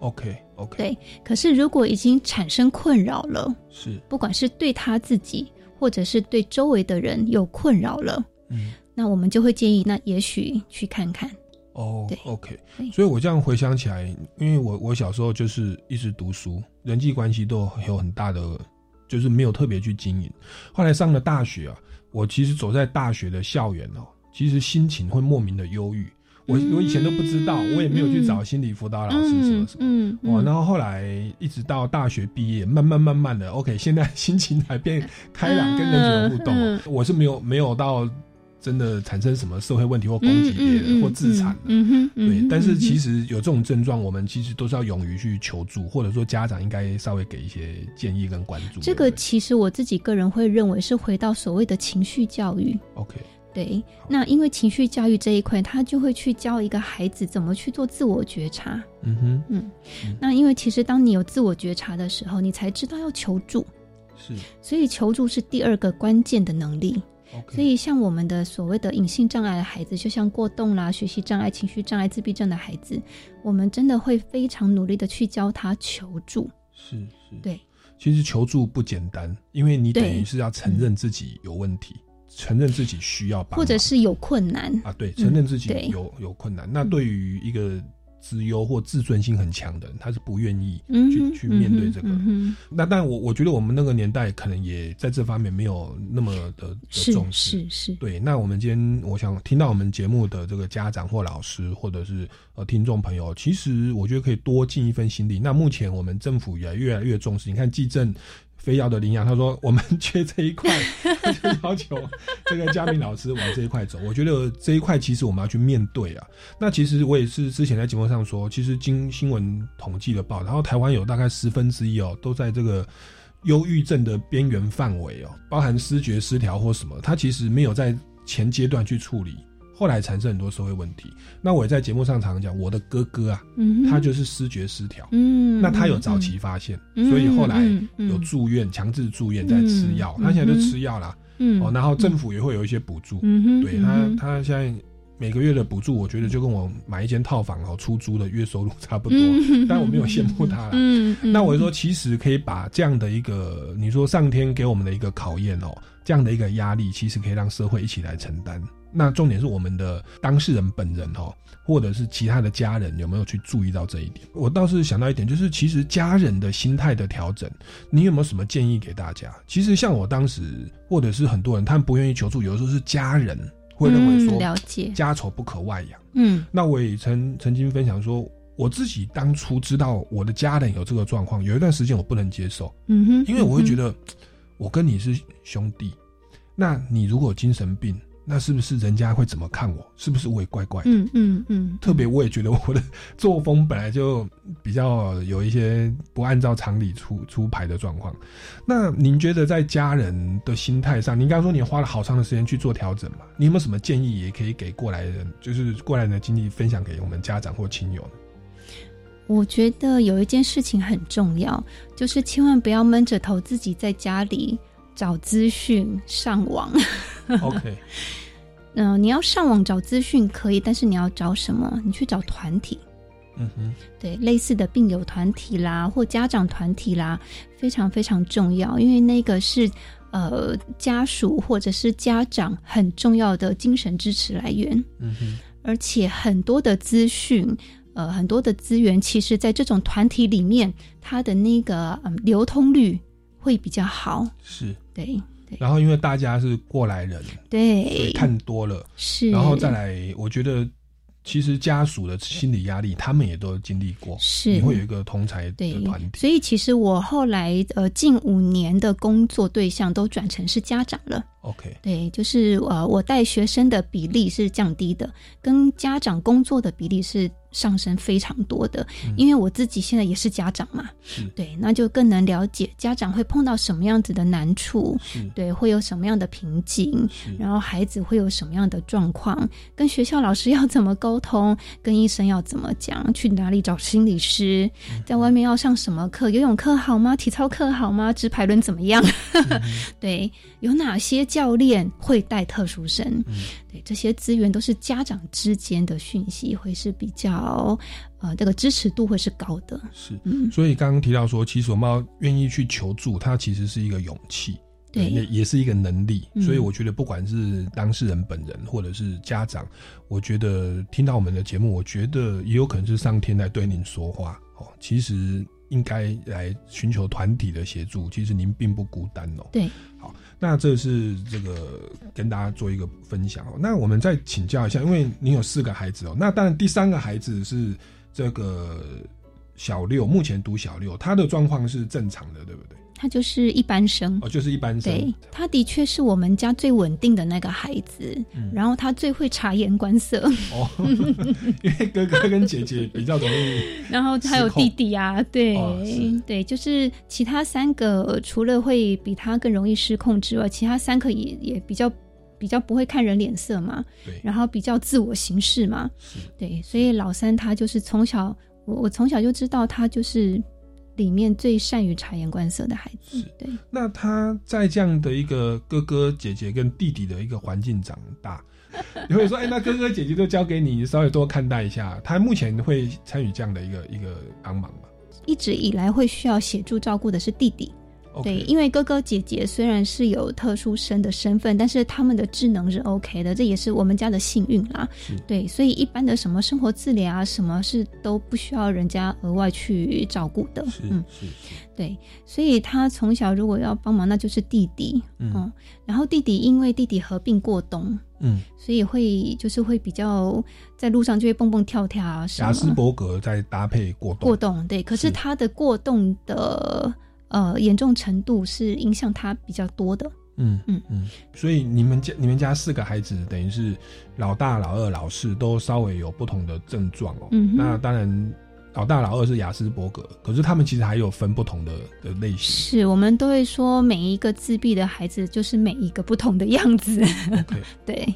OK OK，对，可是如果已经产生困扰了，是。不管是对他自己，或者是对周围的人有困扰了，嗯，那我们就会建议，那也许去看看。哦对，OK，所以我这样回想起来，因为我我小时候就是一直读书，人际关系都有很大的，就是没有特别去经营。后来上了大学啊，我其实走在大学的校园哦，其实心情会莫名的忧郁。我我以前都不知道，我也没有去找心理辅导老师什么什么。嗯哦，然后后来一直到大学毕业，慢慢慢慢的，OK，现在心情才变开朗，跟人有互动哦。我是没有没有到真的产生什么社会问题或攻击别人或自残。嗯哼，嗯对，但是其实有这种症状，我们其实都是要勇于去求助，或者说家长应该稍微给一些建议跟关注。这个其实我自己个人会认为是回到所谓的情绪教育。OK，对，那因为情绪教育这一块，他就会去教一个孩子怎么去做自我觉察。嗯哼，嗯，那因为其实当你有自我觉察的时候，你才知道要求助，是所以求助是第二个关键的能力。所以像我们的所谓的隐性障碍的孩子，就像过动啦、学习障碍、情绪障碍、自闭症的孩子，我们真的会非常努力的去教他求助。是是，对，其实求助不简单，因为你等于是要承认自己有问题，承认自己需要或者是有困难。啊，对，承认自己有、有困难。那对于一个资优或自尊心很强的人，他是不愿意去、嗯去面对这个。那但我我觉得我们那个年代可能也在这方面没有那么的的重视。是是，对，那我们今天我想听到我们节目的这个家长或老师或者是呃听众朋友，其实我觉得可以多尽一份心力。那目前我们政府也越来越重视，你看地政。非要的领养，他说我们 (laughs) 缺这一块，他就要求这个嘉明老师往这一块走。我觉得这一块其实我们要去面对啊。那其实我也是之前在节目上说，其实经新闻统计的报，然后台湾有大概十分之一哦，都在这个忧郁症的边缘范围哦，包含失觉失调或什么，他其实没有在前阶段去处理，后来产生很多社会问题。那我也在节目上常常讲，我的哥哥啊，嗯他就是失觉失调，嗯那他有早期发现，嗯。所以后来有住院，强制住院在吃药，嗯他现在就吃药啦。嗯哦，然后政府也会有一些补助，嗯哼对他他现在每个月的补助，我觉得就跟我买一间套房哦出租的月收入差不多，嗯但我没有羡慕他啦。嗯嗯那我说，其实可以把这样的一个，你说上天给我们的一个考验哦，这样的一个压力，其实可以让社会一起来承担。那重点是我们的当事人本人哦，或者是其他的家人有没有去注意到这一点？我倒是想到一点，就是其实家人的心态的调整，你有没有什么建议给大家？其实像我当时，或者是很多人，他们不愿意求助，有的时候是家人会认为说，嗯了解家丑不可外扬。嗯那我也曾曾经分享说，我自己当初知道我的家人有这个状况，有一段时间我不能接受，嗯哼，因为我会觉得得我跟你是兄弟，那你如果有精神病，那是不是人家会怎么看我？是不是我也怪怪的？嗯嗯嗯，特别我也觉得我的作风本来就比较有一些不按照常理出出牌的状况。那您觉得在家人的心态上，您刚刚说你花了好长的时间去做调整嘛？你有没有什么建议也可以给过来人，就是过来人的经历分享给我们家长或亲友呢？我觉得有一件事情很重要，就是千万不要闷着头自己在家里找资讯、上网。OK，(laughs) 嗯、你要上网找资讯可以，但是你要找什么？你去找团体，嗯哼，对类似的病友团体啦，或家长团体啦，非常非常重要，因为那个是呃家属或者是家长很重要的精神支持来源。嗯哼，而且很多的资讯，呃，很多的资源，其实在这种团体里面，它的那个嗯流通率会比较好。是。对然后因为大家是过来人，所对以，看多了，是，然后再来，我觉得其实家属的心理压力，他们也都经历过，是。你会有一个同才对的团体，所以其实我后来呃近五年的工作对象都转成是家长了。OK，对，就是呃，我带学生的比例是降低的，跟家长工作的比例是上升非常多的。因为我自己现在也是家长嘛，是对，那就更能了解家长会碰到什么样子的难处，对，会有什么样的瓶颈，然后孩子会有什么样的状况，跟学校老师要怎么沟通，跟医生要怎么讲，去哪里找心理师，在外面要上什么课，游泳课好吗？体操课好吗？直排轮怎么样？(laughs) 对，有哪些教练会带特殊生？对，这些资源都是家长之间的讯息，会是比较呃，这个支持度会是高的。是，嗯所以刚刚提到说，其实我们要愿意去求助，它其实是一个勇气，对也也是一个能力。嗯所以我觉得，不管是当事人本人或者是家长，我觉得听到我们的节目，我觉得也有可能是上天在对您说话哦。其实应该来寻求团体的协助，其实您并不孤单哦。对，好，那这是这个跟大家做一个分享哦。那我们再请教一下，因为你有四个孩子哦，那当然第三个孩子是这个小六，目前读小六，他的状况是正常的，对不对？他就是一般生。哦，就是一般生。对，他的确是我们家最稳定的那个孩子，嗯。然后他最会察言观色，哦，因为哥哥跟姐姐比较容易，(laughs) 然后还有弟弟啊，对、哦对，就是其他三个除了会比他更容易失控之外，其他三个也也比较比较不会看人脸色嘛，对，然后比较自我行事嘛，对，所以老三他就是从小我我从小就知道他就是里面最善于察言观色的孩子，对。那他在这样的一个哥哥姐姐跟弟弟的一个环境长大，(laughs) 你会说，哎、那哥哥姐姐都交给你，稍微多看待一下。他目前会参与这样的一个一个帮忙吗？一直以来会需要协助照顾的是弟弟。对，因为哥哥姐姐虽然是有特殊生的身份，但是他们的智能是 OK 的，这也是我们家的幸运啦。对，所以一般的什么生活自理啊，什么是都不需要人家额外去照顾的。嗯，对，所以他从小如果要帮忙，那就是弟弟。嗯然后弟弟因为弟弟合并过冬，嗯，所以会就是会比较在路上就会蹦蹦跳跳啊什斯伯格在搭配过动，过动，对，可是他的过动的呃严重程度是影响他比较多的。嗯嗯嗯，所以你们家你们家四个孩子，等于是老大、老二、老四都稍微有不同的症状哦。嗯那当然，老大、老二是雅斯伯格，可是他们其实还有分不同的的类型。是我们都会说，每一个自闭的孩子就是每一个不同的样子。(laughs) 对，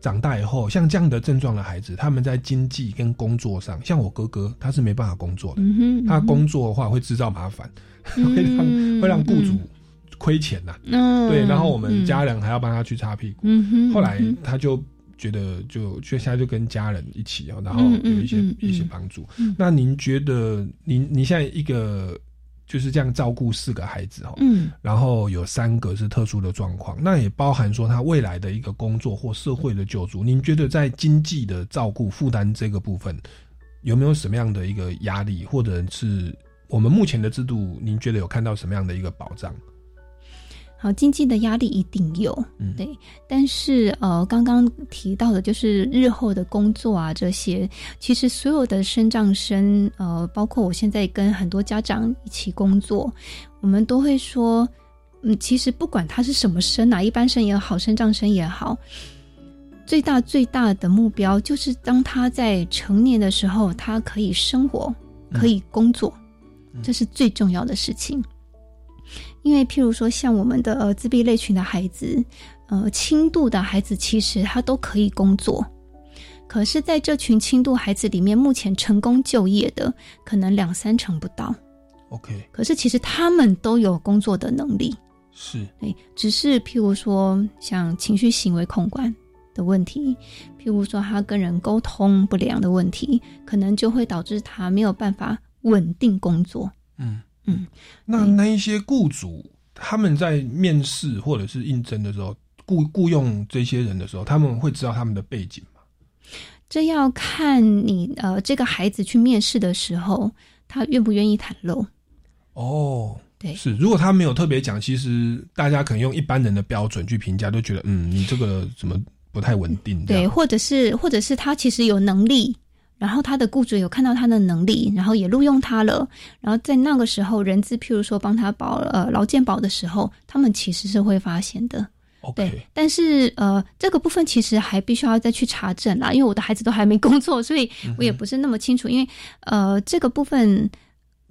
长大以后，像这样的症状的孩子，他们在经济跟工作上，像我哥哥，他是没办法工作的。嗯哼，他工作的话会制造麻烦，会让会让雇主亏钱呐、嗯对，然后我们家人还要帮他去擦屁股。后来他就觉得就就现在就跟家人一起哦，然后有一些、嗯嗯一些帮助。嗯那您觉得您您现在一个就是这样照顾四个孩子哈，嗯，然后有三个是特殊的状况，那也包含说他未来的一个工作或社会的救助。您觉得在经济的照顾负担这个部分，有没有什么样的一个压力，或者是我们目前的制度，您觉得有看到什么样的一个保障？好，经济的压力一定有，嗯对。但是呃，刚刚提到的就是日后的工作啊，这些其实所有的生长生，呃，包括我现在跟很多家长一起工作，我们都会说，嗯，其实不管他是什么生啊，一般生也好，生长生也好，最大最大的目标就是当他在成年的时候，他可以生活，可以工作，这是最重要的事情。因为譬如说，像我们的呃自闭类群的孩子，呃轻度的孩子，其实他都可以工作。可是，在这群轻度孩子里面，目前成功就业的可能两三成不到。OK，可是其实他们都有工作的能力，是对，只是譬如说像情绪行为控管的问题，譬如说他跟人沟通不良的问题，可能就会导致他没有办法稳定工作。嗯嗯，那那一些雇主他们在面试或者是应征的时候，雇雇佣这些人的时候，他们会知道他们的背景吗？这要看你呃，这个孩子去面试的时候，他愿不愿意袒露。哦，对，是。如果他没有特别讲，其实大家可能用一般人的标准去评价，都觉得嗯，你这个怎么不太稳定？这对，或者是或者是他其实有能力，然后他的雇主有看到他的能力，然后也录用他了，然后在那个时候，人资譬如说帮他保呃劳健保的时候，他们其实是会发现的。对，但是呃，这个部分其实还必须要再去查证啦，因为我的孩子都还没工作，所以我也不是那么清楚。因为呃，这个部分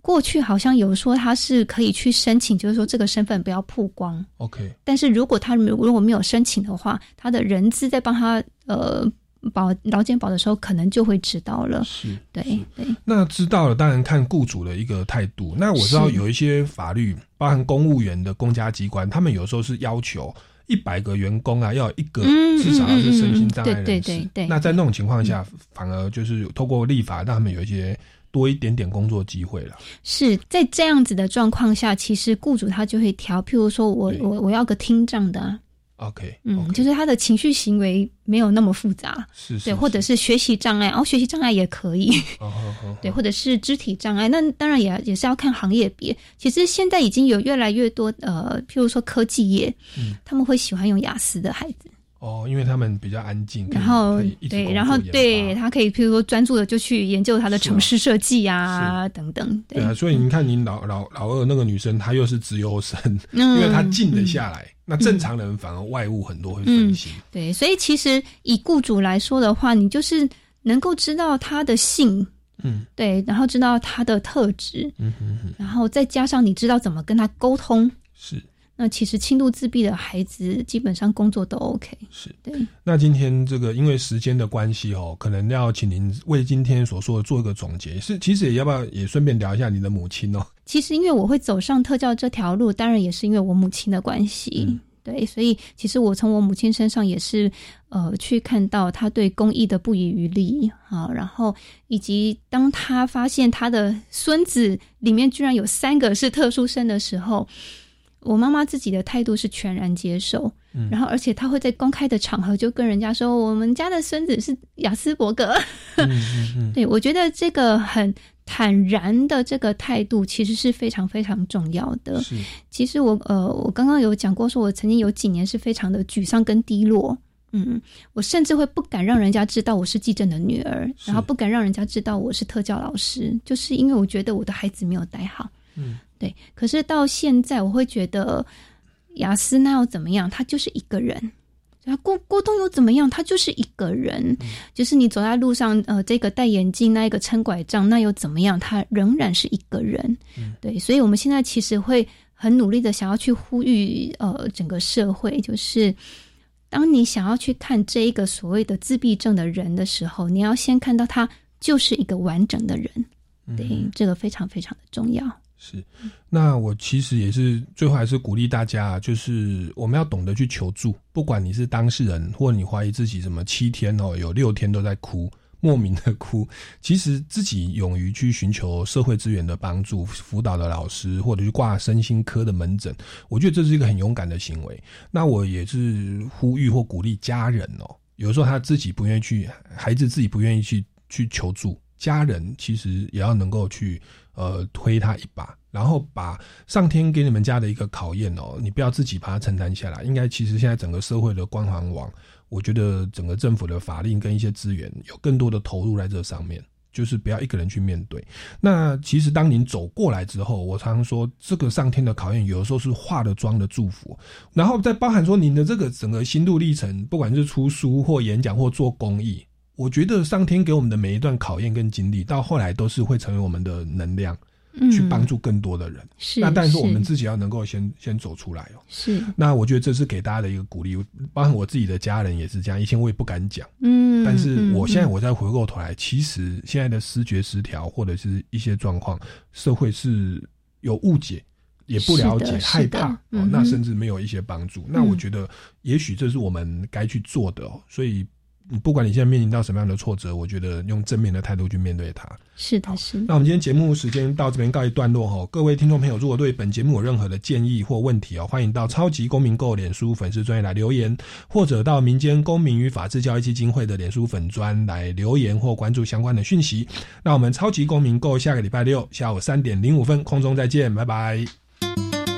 过去好像有说他是可以去申请，就是说这个身份不要曝光。OK，但是如果他如如果没有申请的话，他的人资在帮他呃保劳健保的时候，可能就会知道了。是，对对。那知道了，当然看雇主的一个态度。那我知道有一些法律，包含公务员的公家机关，他们有时候是要求一百个员工啊，要有一个嗯至少要是身心障碍嗯嗯嗯对人士。对对对那在那种情况下，反而就是透过立法，让他们有一些多一点点工作机会了。是在这样子的状况下，其实雇主他就会调，譬如说我我我要个听障的啊、OK，嗯就是他的情绪行为没有那么复杂，是是对，或者是。学习障碍，哦，学习障碍也可以，(laughs) 哦哦哦对，或者是肢体障碍，那当然也也是要看行业别。其实现在已经有越来越多呃，譬如说科技业，嗯。他们会喜欢用雅思的孩子，哦，因为他们比较安静，然后对，然后对他可以譬如说专注的就去研究他的城市设计啊等等，对。啊，所以你看，你老老老二那个女生，她又是直优生，嗯。(laughs) 因为她静得下来。那正常人反而外物很多会分心。对，所以其实以雇主来说的话，你就是能够知道他的性，嗯，对，然后知道他的特质，嗯哼哼，然后再加上你知道怎么跟他沟通，是。那其实轻度自闭的孩子基本上工作都 OK。是，对。那今天这个因为时间的关系哦，可能要请您为今天所说的做一个总结。是，其实也要不要也顺便聊一下你的母亲哦？其实因为我会走上特教这条路，当然也是因为我母亲的关系。对，所以其实我从我母亲身上也是，呃，去看到她对公益的不遗余力啊，然后以及当她发现她的孙子里面居然有三个是特殊生的时候，我妈妈自己的态度是全然接受，嗯然后而且她会在公开的场合就跟人家说，我们家的孙子是雅斯伯格。嗯嗯嗯，(laughs) 对我觉得这个很坦然的这个态度，其实是非常非常重要的。其实我呃，我刚刚有讲过，说我曾经有几年是非常的沮丧跟低落。嗯，我甚至会不敢让人家知道我是季正的女儿，然后不敢让人家知道我是特教老师，就是因为我觉得我的孩子没有带好。嗯，对。可是到现在，我会觉得雅思那又怎么样？他就是一个人。啊，郭郭东又怎么样？他就是一个人，就是你走在路上，呃，这个戴眼镜，那一个撑拐杖，那又怎么样？他仍然是一个人。对，所以我们现在其实会很努力的想要去呼吁，呃，整个社会，就是当你想要去看这一个所谓的自闭症的人的时候，你要先看到他就是一个完整的人。对，这个非常非常的重要。是，那我其实也是最后还是鼓励大家，就是我们要懂得去求助，不管你是当事人，或你怀疑自己什么七天哦，有六天都在哭，莫名的哭，其实自己勇于去寻求社会资源的帮助，辅导的老师，或者去挂身心科的门诊，我觉得这是一个很勇敢的行为。那我也是呼吁或鼓励家人哦，有时候他自己不愿意去，孩子自己不愿意去去求助，家人其实也要能够去。呃，推他一把，然后把上天给你们家的一个考验哦，你不要自己把它承担下来。应该其实现在整个社会的光环网，我觉得整个政府的法令跟一些资源有更多的投入在这上面，就是不要一个人去面对。那其实当您走过来之后，我常常说，这个上天的考验有的时候是化了妆的祝福，然后再包含说您的这个整个心路历程，不管是出书或演讲或做公益。我觉得上天给我们的每一段考验跟经历，到后来都是会成为我们的能量，嗯去帮助更多的人。是那但是是我们自己要能够先先走出来哦。是，那我觉得这是给大家的一个鼓励，包括我自己的家人也是这样。以前我也不敢讲，嗯但是我现在嗯我再回过头来，其实现在的视觉失调或者是一些状况，社会是有误解。也不了解，害怕那甚至没有一些帮助。那我嗯觉得，也许这是我们该去做的哦。所以嗯不管你现在面临到什么样的挫折，我觉得用正面的态度去面对它。是的，是的。那我们今天节目时间到这边告一段落哈，各位听众朋友，如果对本节目有任何的建议或问题哦，欢迎到超级公民购脸书粉丝专页来留言，或者到民间公民与法治教育基金会的脸书粉专来留言或关注相关的讯息。那我们超级公民购下个礼拜六下午三点零五分空中再见，拜拜。